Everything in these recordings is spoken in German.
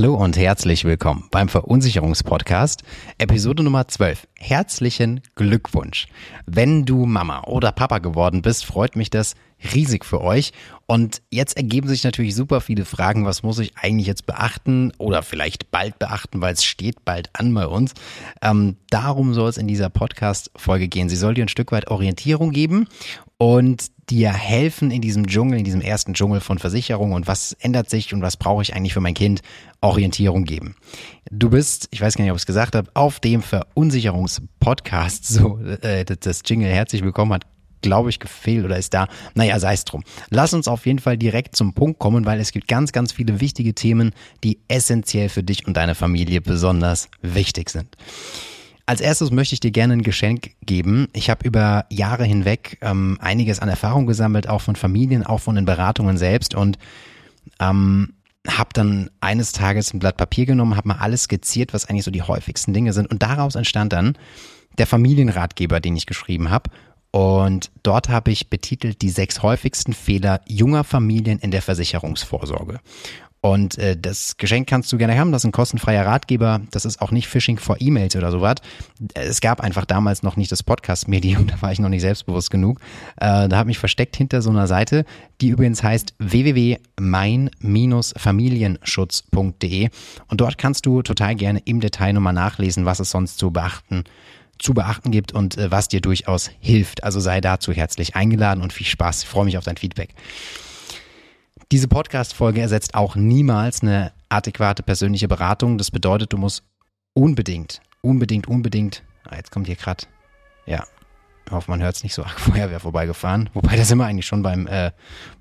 Hallo und herzlich willkommen beim Verunsicherungspodcast, Episode Nummer 12. Herzlichen Glückwunsch. Wenn du Mama oder Papa geworden bist, freut mich das riesig für euch. Und jetzt ergeben sich natürlich super viele Fragen. Was muss ich eigentlich jetzt beachten oder vielleicht bald beachten, weil es steht bald an bei uns. Ähm, darum soll es in dieser Podcast-Folge gehen. Sie soll dir ein Stück weit Orientierung geben und dir helfen in diesem Dschungel, in diesem ersten Dschungel von Versicherungen und was ändert sich und was brauche ich eigentlich für mein Kind, Orientierung geben. Du bist, ich weiß gar nicht, ob ich es gesagt habe, auf dem Verunsicherungspodcast, so äh, das Jingle herzlich willkommen hat glaube ich, gefehlt oder ist da. Naja, sei es drum. Lass uns auf jeden Fall direkt zum Punkt kommen, weil es gibt ganz, ganz viele wichtige Themen, die essentiell für dich und deine Familie besonders wichtig sind. Als erstes möchte ich dir gerne ein Geschenk geben. Ich habe über Jahre hinweg ähm, einiges an Erfahrung gesammelt, auch von Familien, auch von den Beratungen selbst und ähm, habe dann eines Tages ein Blatt Papier genommen, habe mal alles skizziert, was eigentlich so die häufigsten Dinge sind und daraus entstand dann der Familienratgeber, den ich geschrieben habe. Und dort habe ich betitelt die sechs häufigsten Fehler junger Familien in der Versicherungsvorsorge. Und äh, das Geschenk kannst du gerne haben. Das ist ein kostenfreier Ratgeber. Das ist auch nicht Phishing for E-Mails oder sowas. Es gab einfach damals noch nicht das Podcast-Medium. Da war ich noch nicht selbstbewusst genug. Äh, da habe ich versteckt hinter so einer Seite, die übrigens heißt www.mein-familienschutz.de. Und dort kannst du total gerne im Detail nochmal nachlesen, was es sonst zu beachten zu beachten gibt und äh, was dir durchaus hilft. Also sei dazu herzlich eingeladen und viel Spaß. Ich freue mich auf dein Feedback. Diese Podcast-Folge ersetzt auch niemals eine adäquate persönliche Beratung. Das bedeutet, du musst unbedingt, unbedingt, unbedingt, ah, jetzt kommt hier gerade, ja, ich hoffe, man hört es nicht so arg Feuerwehr vorbeigefahren. Wobei da sind wir eigentlich schon beim äh,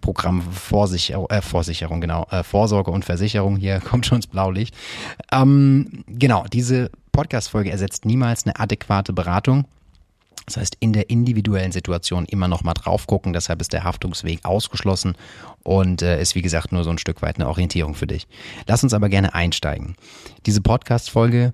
Programm Vorsicherung, äh, Vorsicherung, genau, äh, Vorsorge und Versicherung. Hier kommt schon ins Blaulicht. Ähm, genau, diese Podcast-Folge ersetzt niemals eine adäquate Beratung. Das heißt, in der individuellen Situation immer noch mal drauf gucken. Deshalb ist der Haftungsweg ausgeschlossen und äh, ist wie gesagt nur so ein Stück weit eine Orientierung für dich. Lass uns aber gerne einsteigen. Diese Podcast-Folge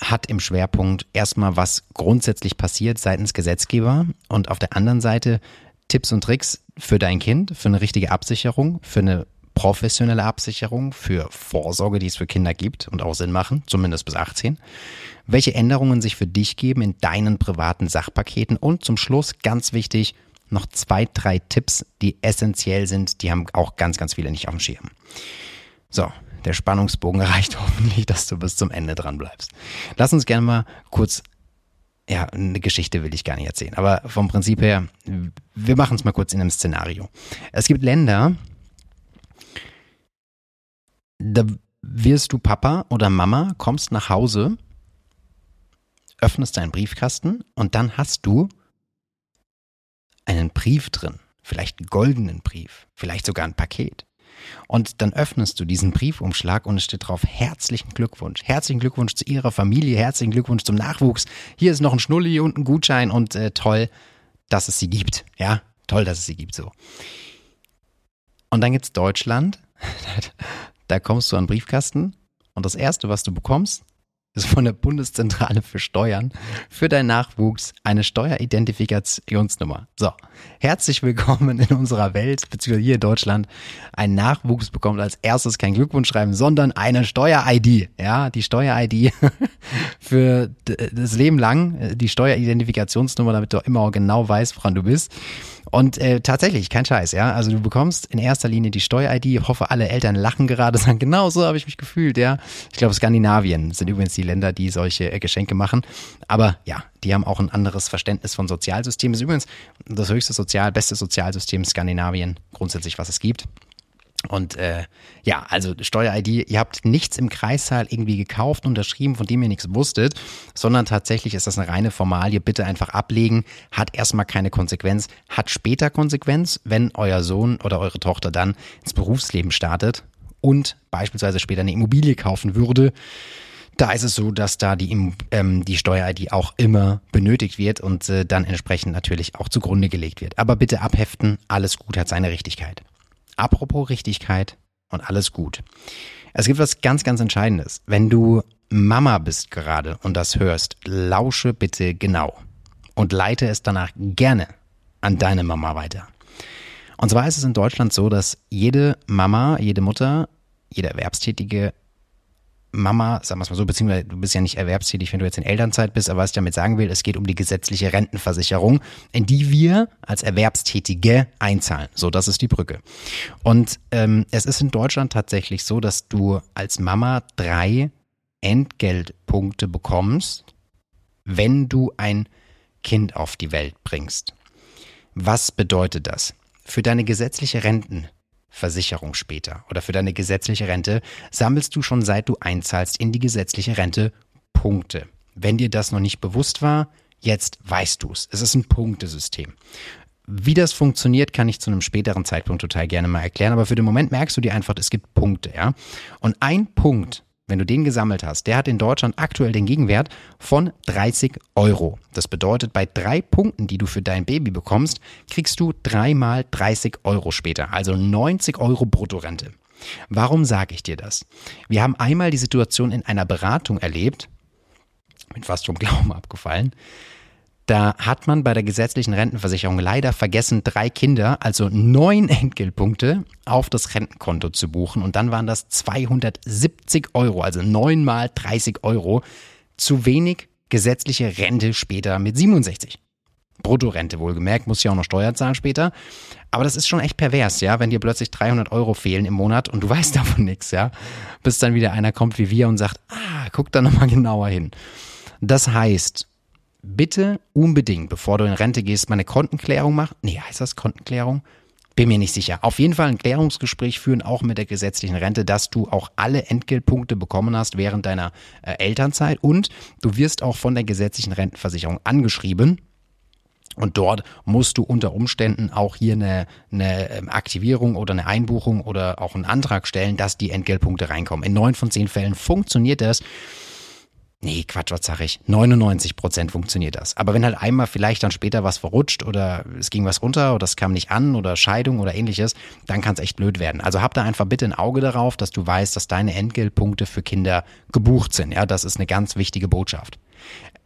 hat im Schwerpunkt erstmal, was grundsätzlich passiert seitens Gesetzgeber und auf der anderen Seite Tipps und Tricks für dein Kind, für eine richtige Absicherung, für eine professionelle Absicherung, für Vorsorge, die es für Kinder gibt und auch Sinn machen, zumindest bis 18 welche Änderungen sich für dich geben in deinen privaten Sachpaketen und zum Schluss ganz wichtig noch zwei, drei Tipps, die essentiell sind, die haben auch ganz, ganz viele nicht auf dem Schirm. So, der Spannungsbogen reicht hoffentlich, dass du bis zum Ende dran bleibst. Lass uns gerne mal kurz ja, eine Geschichte will ich gar nicht erzählen, aber vom Prinzip her, wir machen es mal kurz in einem Szenario. Es gibt Länder, da wirst du Papa oder Mama, kommst nach Hause öffnest deinen Briefkasten und dann hast du einen Brief drin, vielleicht einen goldenen Brief, vielleicht sogar ein Paket. Und dann öffnest du diesen Briefumschlag und es steht drauf, herzlichen Glückwunsch. Herzlichen Glückwunsch zu Ihrer Familie, herzlichen Glückwunsch zum Nachwuchs. Hier ist noch ein Schnulli und ein Gutschein und äh, toll, dass es sie gibt. Ja, toll, dass es sie gibt so. Und dann gibt's Deutschland. da kommst du an den Briefkasten und das erste, was du bekommst, ist von der Bundeszentrale für Steuern für deinen Nachwuchs eine Steueridentifikationsnummer. So, herzlich willkommen in unserer Welt, beziehungsweise hier in Deutschland. Ein Nachwuchs bekommt als erstes kein Glückwunsch schreiben, sondern eine Steuer-ID. Ja, die Steuer-ID für das Leben lang, die Steueridentifikationsnummer, damit du immer auch genau weißt, woran du bist. Und äh, tatsächlich, kein Scheiß, ja. Also du bekommst in erster Linie die Steuer-ID. Ich hoffe, alle Eltern lachen gerade, sagen, genau so habe ich mich gefühlt, ja. Ich glaube, Skandinavien sind übrigens die Länder, die solche äh, Geschenke machen. Aber ja, die haben auch ein anderes Verständnis von Sozialsystemen. Ist übrigens das höchste Sozial, beste Sozialsystem Skandinavien, grundsätzlich, was es gibt. Und äh, ja, also Steuer-ID, ihr habt nichts im Kreissaal irgendwie gekauft, unterschrieben, von dem ihr nichts wusstet, sondern tatsächlich ist das eine reine Formalie. Bitte einfach ablegen, hat erstmal keine Konsequenz, hat später Konsequenz, wenn euer Sohn oder eure Tochter dann ins Berufsleben startet und beispielsweise später eine Immobilie kaufen würde. Da ist es so, dass da die, ähm, die Steuer-ID auch immer benötigt wird und äh, dann entsprechend natürlich auch zugrunde gelegt wird. Aber bitte abheften, alles gut hat seine Richtigkeit. Apropos Richtigkeit und alles gut. Es gibt was ganz, ganz Entscheidendes. Wenn du Mama bist gerade und das hörst, lausche bitte genau und leite es danach gerne an deine Mama weiter. Und zwar ist es in Deutschland so, dass jede Mama, jede Mutter, jede Erwerbstätige Mama, sagen wir es mal so, beziehungsweise du bist ja nicht erwerbstätig, wenn du jetzt in Elternzeit bist, aber was ich damit sagen will, es geht um die gesetzliche Rentenversicherung, in die wir als Erwerbstätige einzahlen. So, das ist die Brücke. Und ähm, es ist in Deutschland tatsächlich so, dass du als Mama drei Entgeltpunkte bekommst, wenn du ein Kind auf die Welt bringst. Was bedeutet das? Für deine gesetzliche Rentenversicherung später oder für deine gesetzliche Rente sammelst du schon seit du einzahlst in die gesetzliche Rente Punkte. Wenn dir das noch nicht bewusst war, jetzt weißt du es. Es ist ein Punktesystem. Wie das funktioniert, kann ich zu einem späteren Zeitpunkt total gerne mal erklären, aber für den Moment merkst du dir einfach, es gibt Punkte, ja? Und ein Punkt wenn du den gesammelt hast, der hat in Deutschland aktuell den Gegenwert von 30 Euro. Das bedeutet, bei drei Punkten, die du für dein Baby bekommst, kriegst du dreimal 30 Euro später, also 90 Euro Bruttorente. Warum sage ich dir das? Wir haben einmal die Situation in einer Beratung erlebt, bin fast vom Glauben abgefallen, da hat man bei der gesetzlichen Rentenversicherung leider vergessen, drei Kinder, also neun Entgeltpunkte, auf das Rentenkonto zu buchen. Und dann waren das 270 Euro, also neunmal 30 Euro. Zu wenig gesetzliche Rente später mit 67. Bruttorente wohlgemerkt, muss ja auch noch Steuer zahlen später. Aber das ist schon echt pervers, ja, wenn dir plötzlich 300 Euro fehlen im Monat und du weißt davon nichts, ja. Bis dann wieder einer kommt wie wir und sagt, ah, guck da nochmal genauer hin. Das heißt, bitte unbedingt, bevor du in Rente gehst, mal eine Kontenklärung machen. Nee, heißt das Kontenklärung? Bin mir nicht sicher. Auf jeden Fall ein Klärungsgespräch führen, auch mit der gesetzlichen Rente, dass du auch alle Entgeltpunkte bekommen hast während deiner äh, Elternzeit und du wirst auch von der gesetzlichen Rentenversicherung angeschrieben. Und dort musst du unter Umständen auch hier eine, eine ähm, Aktivierung oder eine Einbuchung oder auch einen Antrag stellen, dass die Entgeltpunkte reinkommen. In neun von zehn Fällen funktioniert das. Nee, Quatsch, was sag ich? 99 Prozent funktioniert das. Aber wenn halt einmal vielleicht dann später was verrutscht oder es ging was runter oder es kam nicht an oder Scheidung oder ähnliches, dann kann es echt blöd werden. Also hab da einfach bitte ein Auge darauf, dass du weißt, dass deine Entgeltpunkte für Kinder gebucht sind. Ja, das ist eine ganz wichtige Botschaft.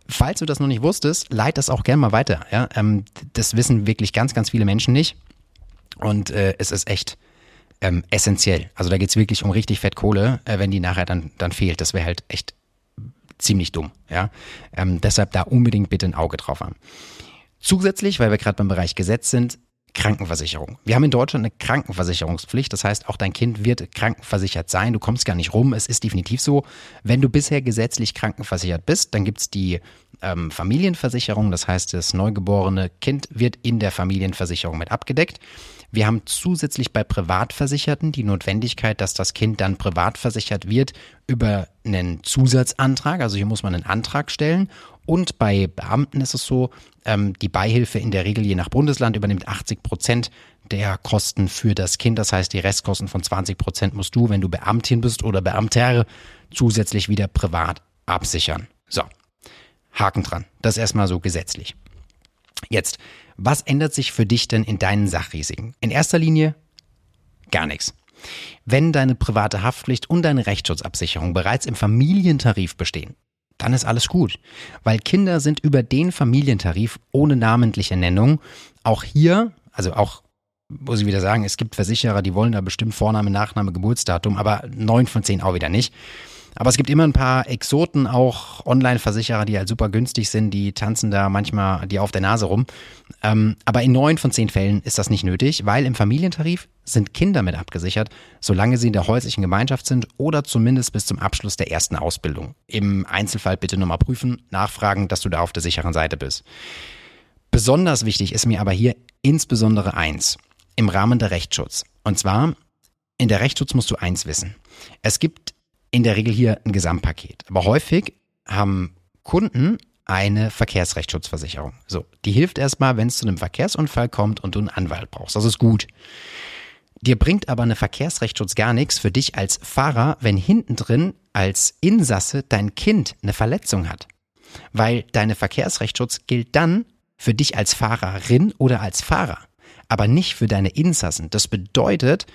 Falls du das noch nicht wusstest, leit das auch gerne mal weiter. Ja, ähm, das wissen wirklich ganz, ganz viele Menschen nicht. Und äh, es ist echt ähm, essentiell. Also da geht's wirklich um richtig fett Kohle, äh, wenn die nachher dann, dann fehlt. Das wäre halt echt ziemlich dumm. Ja? Ähm, deshalb da unbedingt bitte ein Auge drauf haben. Zusätzlich, weil wir gerade beim Bereich Gesetz sind, Krankenversicherung. Wir haben in Deutschland eine Krankenversicherungspflicht. Das heißt, auch dein Kind wird krankenversichert sein. Du kommst gar nicht rum. Es ist definitiv so. Wenn du bisher gesetzlich krankenversichert bist, dann gibt's die ähm, Familienversicherung. Das heißt, das neugeborene Kind wird in der Familienversicherung mit abgedeckt. Wir haben zusätzlich bei Privatversicherten die Notwendigkeit, dass das Kind dann privat versichert wird über einen Zusatzantrag. Also hier muss man einen Antrag stellen. Und bei Beamten ist es so, ähm, die Beihilfe in der Regel je nach Bundesland übernimmt 80 Prozent der Kosten für das Kind. Das heißt, die Restkosten von 20 Prozent musst du, wenn du Beamtin bist oder Beamter, zusätzlich wieder privat absichern. So, Haken dran. Das erstmal so gesetzlich. Jetzt, was ändert sich für dich denn in deinen Sachrisiken? In erster Linie gar nichts. Wenn deine private Haftpflicht und deine Rechtsschutzabsicherung bereits im Familientarif bestehen, dann ist alles gut, weil Kinder sind über den Familientarif ohne namentliche Nennung auch hier, also auch muss ich wieder sagen, es gibt Versicherer, die wollen da bestimmt Vorname, Nachname, Geburtsdatum, aber neun von zehn auch wieder nicht. Aber es gibt immer ein paar Exoten, auch Online-Versicherer, die halt super günstig sind, die tanzen da manchmal die auf der Nase rum. Ähm, aber in neun von zehn Fällen ist das nicht nötig, weil im Familientarif sind Kinder mit abgesichert, solange sie in der häuslichen Gemeinschaft sind oder zumindest bis zum Abschluss der ersten Ausbildung. Im Einzelfall bitte nochmal prüfen, nachfragen, dass du da auf der sicheren Seite bist. Besonders wichtig ist mir aber hier insbesondere eins im Rahmen der Rechtsschutz. Und zwar, in der Rechtsschutz musst du eins wissen. Es gibt in der Regel hier ein Gesamtpaket. Aber häufig haben Kunden eine Verkehrsrechtsschutzversicherung. So, die hilft erstmal, wenn es zu einem Verkehrsunfall kommt und du einen Anwalt brauchst. Das ist gut. Dir bringt aber eine Verkehrsrechtsschutz gar nichts für dich als Fahrer, wenn hinten drin als Insasse dein Kind eine Verletzung hat. Weil deine Verkehrsrechtsschutz gilt dann für dich als Fahrerin oder als Fahrer, aber nicht für deine Insassen. Das bedeutet,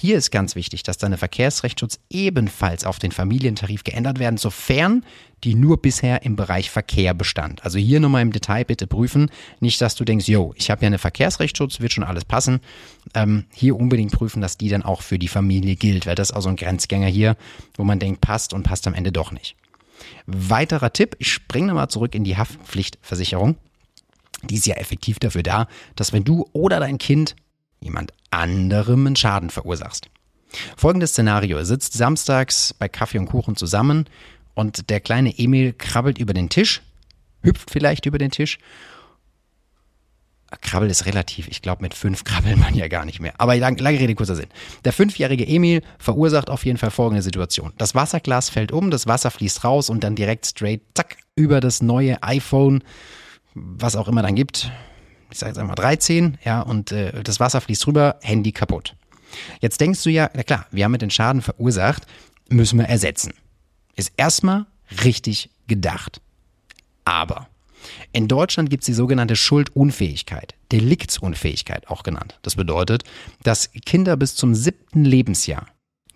hier ist ganz wichtig, dass deine Verkehrsrechtsschutz ebenfalls auf den Familientarif geändert werden, sofern die nur bisher im Bereich Verkehr bestand. Also hier nochmal im Detail bitte prüfen. Nicht, dass du denkst, yo, ich habe ja eine Verkehrsrechtsschutz, wird schon alles passen. Ähm, hier unbedingt prüfen, dass die dann auch für die Familie gilt, weil das ist auch so ein Grenzgänger hier, wo man denkt, passt und passt am Ende doch nicht. Weiterer Tipp, ich springe nochmal zurück in die Haftpflichtversicherung. Die ist ja effektiv dafür da, dass wenn du oder dein Kind jemand anderem einen Schaden verursachst. Folgendes Szenario. Er sitzt samstags bei Kaffee und Kuchen zusammen und der kleine Emil krabbelt über den Tisch, hüpft vielleicht über den Tisch. Krabbel ist relativ. Ich glaube, mit fünf krabbelt man ja gar nicht mehr. Aber lange, lange Rede, kurzer Sinn. Der fünfjährige Emil verursacht auf jeden Fall folgende Situation. Das Wasserglas fällt um, das Wasser fließt raus und dann direkt straight, zack, über das neue iPhone, was auch immer dann gibt, ich sage jetzt einmal 13, ja, und äh, das Wasser fließt rüber, Handy kaputt. Jetzt denkst du ja, na klar, wir haben mit den Schaden verursacht, müssen wir ersetzen. Ist erstmal richtig gedacht. Aber in Deutschland gibt es die sogenannte Schuldunfähigkeit, Deliktsunfähigkeit auch genannt. Das bedeutet, dass Kinder bis zum siebten Lebensjahr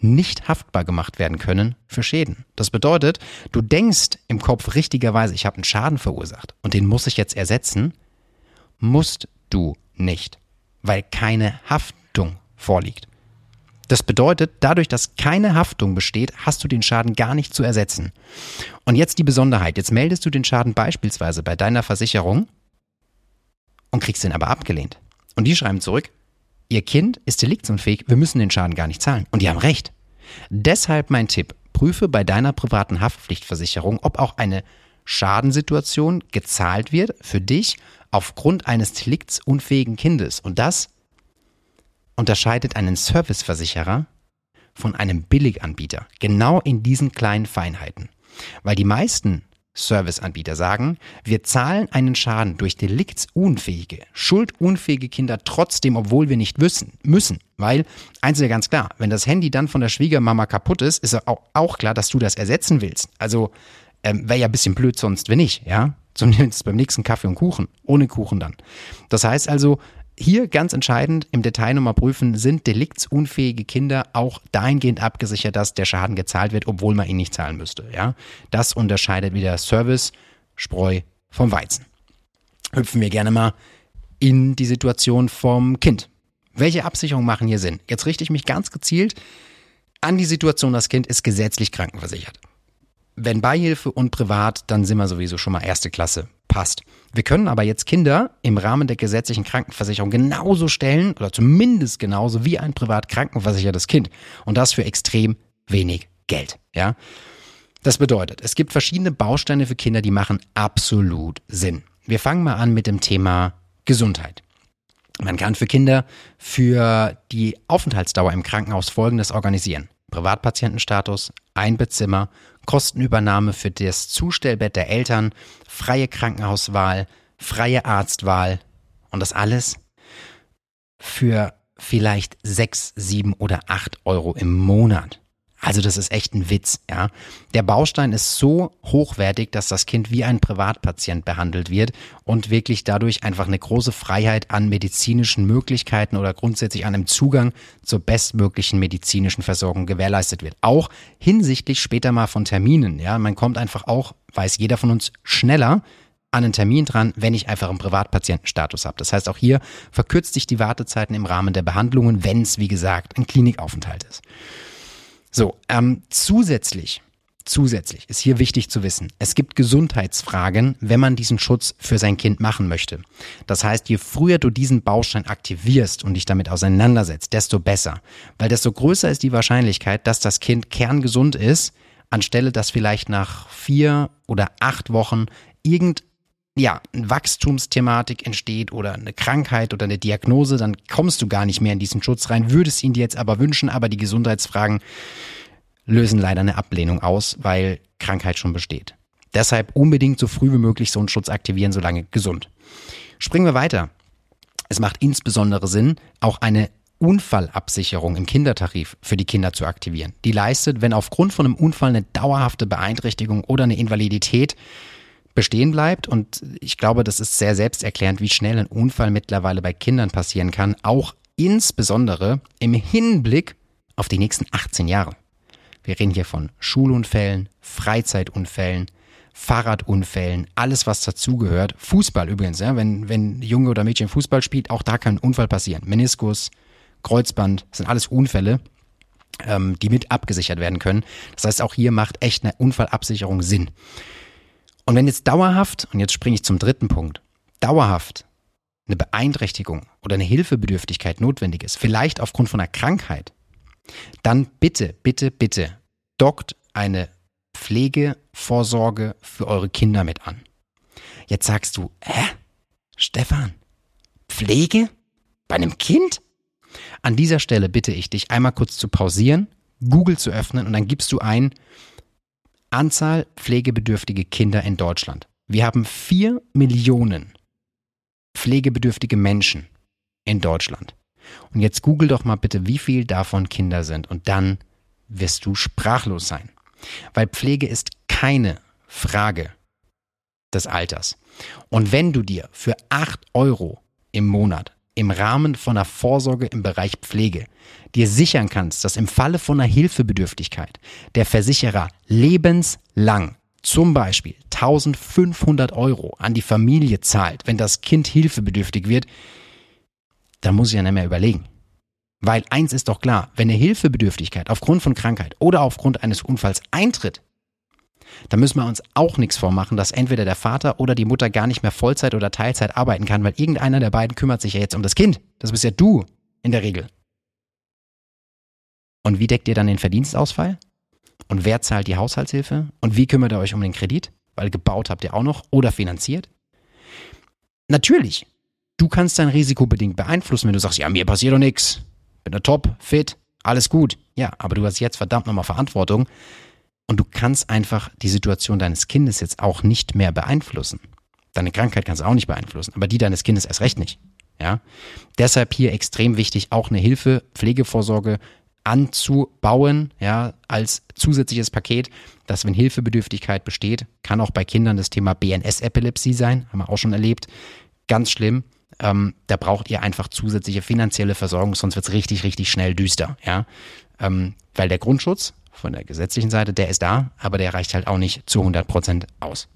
nicht haftbar gemacht werden können für Schäden. Das bedeutet, du denkst im Kopf richtigerweise, ich habe einen Schaden verursacht und den muss ich jetzt ersetzen, musst du nicht, weil keine Haftung vorliegt. Das bedeutet, dadurch, dass keine Haftung besteht, hast du den Schaden gar nicht zu ersetzen. Und jetzt die Besonderheit. Jetzt meldest du den Schaden beispielsweise bei deiner Versicherung und kriegst den aber abgelehnt. Und die schreiben zurück, ihr Kind ist deliktsunfähig, wir müssen den Schaden gar nicht zahlen. Und die haben recht. Deshalb mein Tipp, prüfe bei deiner privaten Haftpflichtversicherung, ob auch eine Schadensituation gezahlt wird für dich aufgrund eines deliktsunfähigen Kindes. Und das unterscheidet einen Serviceversicherer von einem Billiganbieter. Genau in diesen kleinen Feinheiten. Weil die meisten Serviceanbieter sagen, wir zahlen einen Schaden durch deliktsunfähige, schuldunfähige Kinder trotzdem, obwohl wir nicht wissen, müssen. Weil, eins ist ja ganz klar, wenn das Handy dann von der Schwiegermama kaputt ist, ist auch klar, dass du das ersetzen willst. Also ähm, wäre ja ein bisschen blöd sonst, wenn nicht, ja? Zumindest beim nächsten Kaffee und Kuchen. Ohne Kuchen dann. Das heißt also, hier ganz entscheidend im Detail nochmal prüfen, sind deliktsunfähige Kinder auch dahingehend abgesichert, dass der Schaden gezahlt wird, obwohl man ihn nicht zahlen müsste. Ja? Das unterscheidet wieder Service, Spreu vom Weizen. Hüpfen wir gerne mal in die Situation vom Kind. Welche Absicherungen machen hier Sinn? Jetzt richte ich mich ganz gezielt an die Situation, das Kind ist gesetzlich krankenversichert wenn Beihilfe und privat, dann sind wir sowieso schon mal erste Klasse. Passt. Wir können aber jetzt Kinder im Rahmen der gesetzlichen Krankenversicherung genauso stellen oder zumindest genauso wie ein privat krankenversichertes Kind. Und das für extrem wenig Geld. Ja? Das bedeutet, es gibt verschiedene Bausteine für Kinder, die machen absolut Sinn. Wir fangen mal an mit dem Thema Gesundheit. Man kann für Kinder für die Aufenthaltsdauer im Krankenhaus Folgendes organisieren. Privatpatientenstatus, ein Bettzimmer, Kostenübernahme für das Zustellbett der Eltern, freie Krankenhauswahl, freie Arztwahl und das alles für vielleicht sechs, sieben oder acht Euro im Monat. Also das ist echt ein Witz, ja. Der Baustein ist so hochwertig, dass das Kind wie ein Privatpatient behandelt wird und wirklich dadurch einfach eine große Freiheit an medizinischen Möglichkeiten oder grundsätzlich an einem Zugang zur bestmöglichen medizinischen Versorgung gewährleistet wird. Auch hinsichtlich später mal von Terminen, ja. Man kommt einfach auch, weiß jeder von uns, schneller an einen Termin dran, wenn ich einfach einen Privatpatientenstatus habe. Das heißt, auch hier verkürzt sich die Wartezeiten im Rahmen der Behandlungen, wenn es, wie gesagt, ein Klinikaufenthalt ist. So, ähm, zusätzlich, zusätzlich ist hier wichtig zu wissen, es gibt Gesundheitsfragen, wenn man diesen Schutz für sein Kind machen möchte. Das heißt, je früher du diesen Baustein aktivierst und dich damit auseinandersetzt, desto besser. Weil desto größer ist die Wahrscheinlichkeit, dass das Kind kerngesund ist, anstelle dass vielleicht nach vier oder acht Wochen irgend ja, eine Wachstumsthematik entsteht oder eine Krankheit oder eine Diagnose, dann kommst du gar nicht mehr in diesen Schutz rein, würdest ihn dir jetzt aber wünschen, aber die Gesundheitsfragen lösen leider eine Ablehnung aus, weil Krankheit schon besteht. Deshalb unbedingt so früh wie möglich so einen Schutz aktivieren, solange gesund. Springen wir weiter. Es macht insbesondere Sinn, auch eine Unfallabsicherung im Kindertarif für die Kinder zu aktivieren. Die leistet, wenn aufgrund von einem Unfall eine dauerhafte Beeinträchtigung oder eine Invalidität bestehen bleibt. Und ich glaube, das ist sehr selbsterklärend, wie schnell ein Unfall mittlerweile bei Kindern passieren kann, auch insbesondere im Hinblick auf die nächsten 18 Jahre. Wir reden hier von Schulunfällen, Freizeitunfällen, Fahrradunfällen, alles was dazugehört. Fußball übrigens, ja, wenn, wenn Junge oder Mädchen Fußball spielt, auch da kann ein Unfall passieren. Meniskus, Kreuzband, das sind alles Unfälle, ähm, die mit abgesichert werden können. Das heißt, auch hier macht echt eine Unfallabsicherung Sinn. Und wenn jetzt dauerhaft, und jetzt springe ich zum dritten Punkt, dauerhaft eine Beeinträchtigung oder eine Hilfebedürftigkeit notwendig ist, vielleicht aufgrund von einer Krankheit, dann bitte, bitte, bitte dockt eine Pflegevorsorge für eure Kinder mit an. Jetzt sagst du, hä? Stefan, Pflege? Bei einem Kind? An dieser Stelle bitte ich dich einmal kurz zu pausieren, Google zu öffnen und dann gibst du ein Anzahl pflegebedürftige Kinder in Deutschland. Wir haben vier Millionen pflegebedürftige Menschen in Deutschland. Und jetzt google doch mal bitte, wie viel davon Kinder sind und dann wirst du sprachlos sein. Weil Pflege ist keine Frage des Alters. Und wenn du dir für 8 Euro im Monat im Rahmen von einer Vorsorge im Bereich Pflege dir sichern kannst, dass im Falle von einer Hilfebedürftigkeit der Versicherer lebenslang zum Beispiel 1500 Euro an die Familie zahlt, wenn das Kind hilfebedürftig wird, dann muss ich ja nicht mehr überlegen. Weil eins ist doch klar, wenn eine Hilfebedürftigkeit aufgrund von Krankheit oder aufgrund eines Unfalls eintritt, dann müssen wir uns auch nichts vormachen, dass entweder der Vater oder die Mutter gar nicht mehr Vollzeit oder Teilzeit arbeiten kann, weil irgendeiner der beiden kümmert sich ja jetzt um das Kind. Das bist ja du in der Regel. Und wie deckt ihr dann den Verdienstausfall? Und wer zahlt die Haushaltshilfe? Und wie kümmert ihr euch um den Kredit? Weil gebaut habt ihr auch noch oder finanziert? Natürlich, du kannst dein Risiko bedingt beeinflussen, wenn du sagst, ja, mir passiert doch nichts. Bin da top, fit, alles gut. Ja, aber du hast jetzt verdammt nochmal Verantwortung und du kannst einfach die Situation deines Kindes jetzt auch nicht mehr beeinflussen. Deine Krankheit kannst du auch nicht beeinflussen, aber die deines Kindes erst recht nicht. Ja? Deshalb hier extrem wichtig, auch eine Hilfe, Pflegevorsorge anzubauen, ja, als zusätzliches Paket, dass wenn Hilfebedürftigkeit besteht, kann auch bei Kindern das Thema BNS-Epilepsie sein, haben wir auch schon erlebt. Ganz schlimm. Ähm, da braucht ihr einfach zusätzliche finanzielle Versorgung, sonst wird es richtig, richtig schnell düster, ja. Ähm, weil der Grundschutz von der gesetzlichen Seite, der ist da, aber der reicht halt auch nicht zu 100 Prozent aus.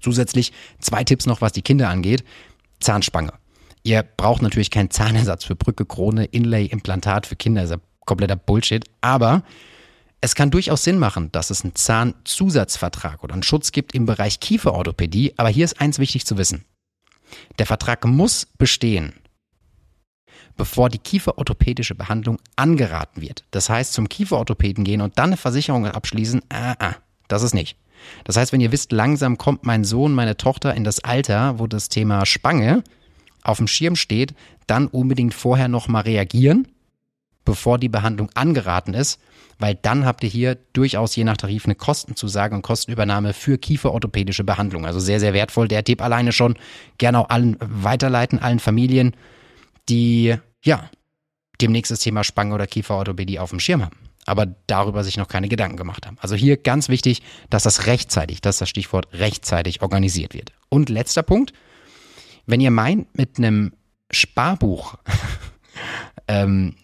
Zusätzlich zwei Tipps noch, was die Kinder angeht. Zahnspange. Ihr braucht natürlich keinen Zahnersatz für Brücke, Krone, Inlay, Implantat für Kinder. Ist ja kompletter Bullshit. Aber es kann durchaus Sinn machen, dass es einen Zahnzusatzvertrag oder einen Schutz gibt im Bereich Kieferorthopädie. Aber hier ist eins wichtig zu wissen. Der Vertrag muss bestehen, bevor die kieferorthopädische Behandlung angeraten wird. Das heißt, zum Kieferorthopäden gehen und dann eine Versicherung abschließen, ah, ah, das ist nicht. Das heißt, wenn ihr wisst, langsam kommt mein Sohn, meine Tochter in das Alter, wo das Thema Spange auf dem Schirm steht, dann unbedingt vorher nochmal reagieren, bevor die Behandlung angeraten ist, weil dann habt ihr hier durchaus je nach Tarif eine Kostenzusage und Kostenübernahme für kieferorthopädische Behandlung. Also sehr, sehr wertvoll. Der Tipp alleine schon gerne auch allen weiterleiten, allen Familien, die ja, demnächst das Thema Spange oder Kieferorthopädie auf dem Schirm haben, aber darüber sich noch keine Gedanken gemacht haben. Also hier ganz wichtig, dass das rechtzeitig, das ist das Stichwort rechtzeitig organisiert wird. Und letzter Punkt, wenn ihr meint, mit einem Sparbuch ähm,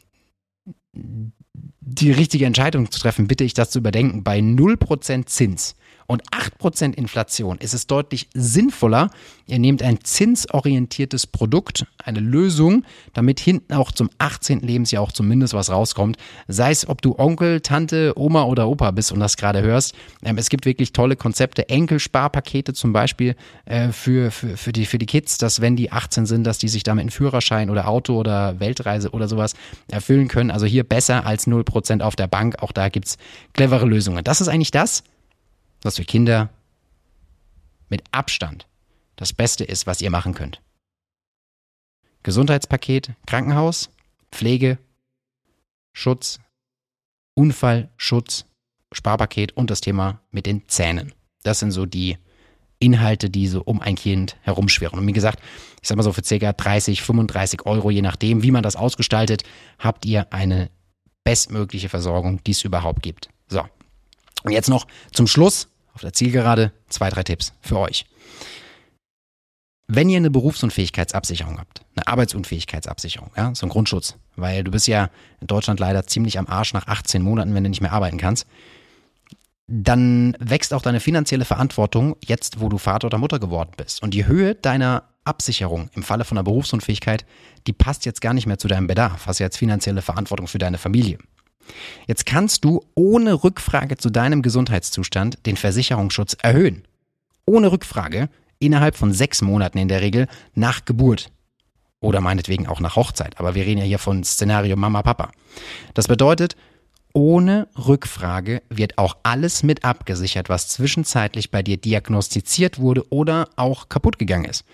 die richtige Entscheidung zu treffen, bitte ich das zu überdenken. Bei 0% Zins und 8% Inflation ist es deutlich sinnvoller, ihr nehmt ein zinsorientiertes Produkt, eine Lösung, damit hinten auch zum 18. Lebensjahr auch zumindest was rauskommt. Sei es, ob du Onkel, Tante, Oma oder Opa bist und das gerade hörst. Ähm, es gibt wirklich tolle Konzepte, Enkelsparpakete zum Beispiel äh, für, für, für, die, für die Kids, dass wenn die 18 sind, dass die sich damit einen Führerschein oder Auto oder Weltreise oder sowas erfüllen können. Also hier besser als 0% auf der Bank. Auch da gibt's clevere Lösungen. Das ist eigentlich das, was für Kinder mit Abstand das Beste ist, was ihr machen könnt. Gesundheitspaket, Krankenhaus, Pflege, Schutz, Unfallschutz, Sparpaket und das Thema mit den Zähnen. Das sind so die Inhalte, die so um ein Kind herumschwirren. Und wie gesagt, ich sag mal so für ca. 30, 35 Euro, je nachdem, wie man das ausgestaltet, habt ihr eine bestmögliche Versorgung, die es überhaupt gibt. So. Und jetzt noch zum Schluss auf der Zielgerade zwei, drei Tipps für euch. wenn ihr eine Berufsunfähigkeitsabsicherung habt, eine Arbeitsunfähigkeitsabsicherung, ja, so ein Grundschutz, weil du bist ja in Deutschland leider ziemlich am Arsch nach 18 Monaten, wenn du nicht mehr arbeiten kannst, dann wächst auch deine finanzielle Verantwortung jetzt, wo du Vater oder Mutter geworden bist. Und die Höhe deiner Absicherung im Falle von einer Berufsunfähigkeit, die passt jetzt gar nicht mehr zu deinem Bedarf. Hast jetzt finanzielle Verantwortung für deine Familie. Jetzt kannst du ohne Rückfrage zu deinem Gesundheitszustand den Versicherungsschutz erhöhen. Ohne Rückfrage innerhalb von sechs Monaten in der Regel nach Geburt. Oder meinetwegen auch nach Hochzeit. Aber wir reden ja hier von Szenario Mama, Papa. Das bedeutet, ohne Rückfrage wird auch alles mit abgesichert, was zwischenzeitlich bei dir diagnostiziert wurde oder auch kaputt gegangen ist.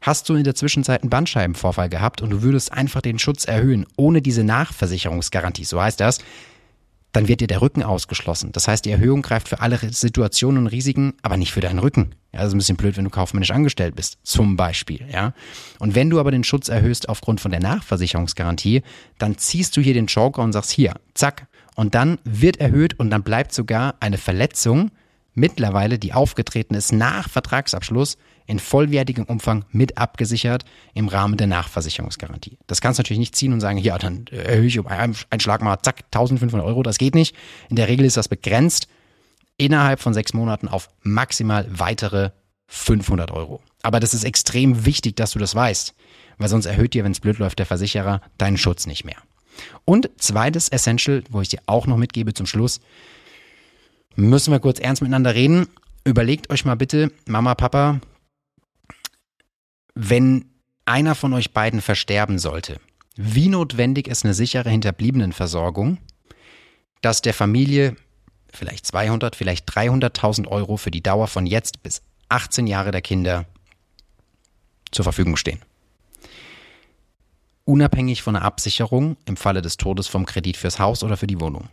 Hast du in der Zwischenzeit einen Bandscheibenvorfall gehabt und du würdest einfach den Schutz erhöhen, ohne diese Nachversicherungsgarantie, so heißt das, dann wird dir der Rücken ausgeschlossen. Das heißt, die Erhöhung greift für alle Situationen und Risiken, aber nicht für deinen Rücken. Ja, das ist ein bisschen blöd, wenn du kaufmännisch angestellt bist, zum Beispiel. Ja. Und wenn du aber den Schutz erhöhst aufgrund von der Nachversicherungsgarantie, dann ziehst du hier den Joker und sagst hier, zack, und dann wird erhöht und dann bleibt sogar eine Verletzung mittlerweile, die aufgetreten ist nach Vertragsabschluss, in vollwertigem Umfang mit abgesichert im Rahmen der Nachversicherungsgarantie. Das kannst du natürlich nicht ziehen und sagen, ja, dann erhöhe ich um einen Schlag mal, zack, 1500 Euro, das geht nicht. In der Regel ist das begrenzt innerhalb von sechs Monaten auf maximal weitere 500 Euro. Aber das ist extrem wichtig, dass du das weißt, weil sonst erhöht dir, wenn es blöd läuft, der Versicherer deinen Schutz nicht mehr. Und zweites Essential, wo ich dir auch noch mitgebe zum Schluss, müssen wir kurz ernst miteinander reden. Überlegt euch mal bitte, Mama, Papa, wenn einer von euch beiden versterben sollte, wie notwendig ist eine sichere Hinterbliebenenversorgung, dass der Familie vielleicht 200, vielleicht 300.000 Euro für die Dauer von jetzt bis 18 Jahre der Kinder zur Verfügung stehen unabhängig von der Absicherung im Falle des Todes vom Kredit fürs Haus oder für die Wohnung.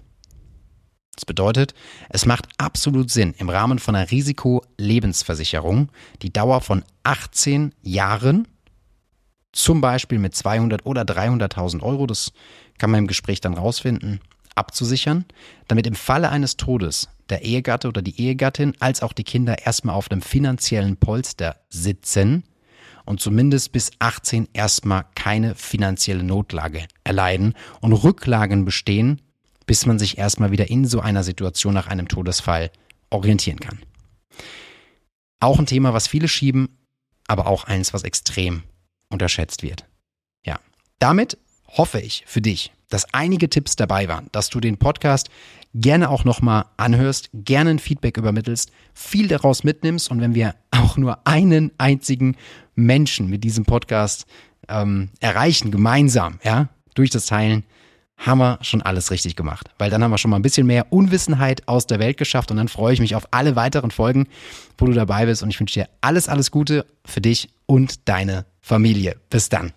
Das bedeutet, es macht absolut Sinn, im Rahmen von einer Risikolebensversicherung die Dauer von 18 Jahren, zum Beispiel mit 200 oder 300.000 Euro, das kann man im Gespräch dann rausfinden, abzusichern, damit im Falle eines Todes der Ehegatte oder die Ehegattin als auch die Kinder erstmal auf einem finanziellen Polster sitzen, und zumindest bis 18 erstmal keine finanzielle Notlage erleiden und Rücklagen bestehen, bis man sich erstmal wieder in so einer Situation nach einem Todesfall orientieren kann. Auch ein Thema, was viele schieben, aber auch eins, was extrem unterschätzt wird. Ja, damit hoffe ich für dich, dass einige Tipps dabei waren, dass du den Podcast gerne auch nochmal anhörst, gerne ein Feedback übermittelst, viel daraus mitnimmst und wenn wir auch nur einen einzigen Menschen mit diesem Podcast ähm, erreichen, gemeinsam, ja, durch das Teilen, haben wir schon alles richtig gemacht. Weil dann haben wir schon mal ein bisschen mehr Unwissenheit aus der Welt geschafft und dann freue ich mich auf alle weiteren Folgen, wo du dabei bist und ich wünsche dir alles, alles Gute für dich und deine Familie. Bis dann.